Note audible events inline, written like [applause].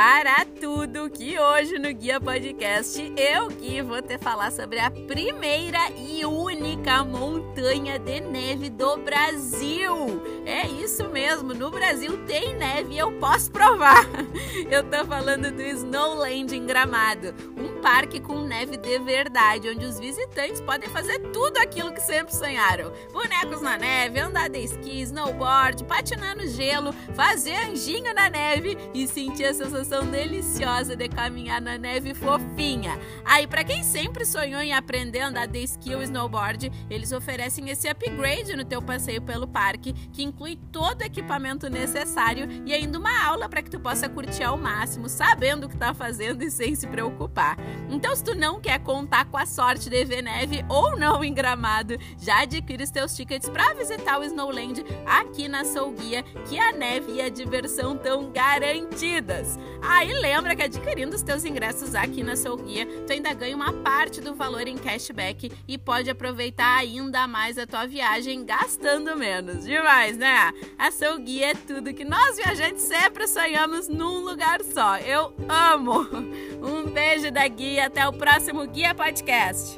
para tudo que hoje no Guia Podcast eu, Gui, vou te falar sobre a primeira e única montanha de neve do Brasil. É isso mesmo, no Brasil tem neve e eu posso provar. [laughs] Eu tô falando do Snowland em Gramado, um parque com neve de verdade, onde os visitantes podem fazer tudo aquilo que sempre sonharam. Bonecos na neve, andar de esqui, snowboard, patinar no gelo, fazer anjinho na neve e sentir a sensação sensação deliciosa de caminhar na neve fofinha. Aí, para quem sempre sonhou em aprender a andar de esqui ou snowboard, eles oferecem esse upgrade no teu passeio pelo parque, que inclui todo o equipamento necessário e ainda uma aula para que tu possa curtir ao máximo, sabendo o que tá fazendo e sem se preocupar. Então, se tu não quer contar com a sorte de ver neve ou não em Gramado, já adquire os teus tickets para visitar o Snowland aqui na Soul Guia, que a neve e a diversão estão garantidas. Aí lembra que adquirindo os teus ingressos aqui na Soul Guia, tu ainda ganha uma parte do valor em cashback e pode aproveitar ainda mais a tua viagem gastando menos. Demais, né? A Soul Guia é tudo que nós viajantes sempre sonhamos num lugar só. Eu amo! Um beijo da Guia, até o próximo Guia Podcast.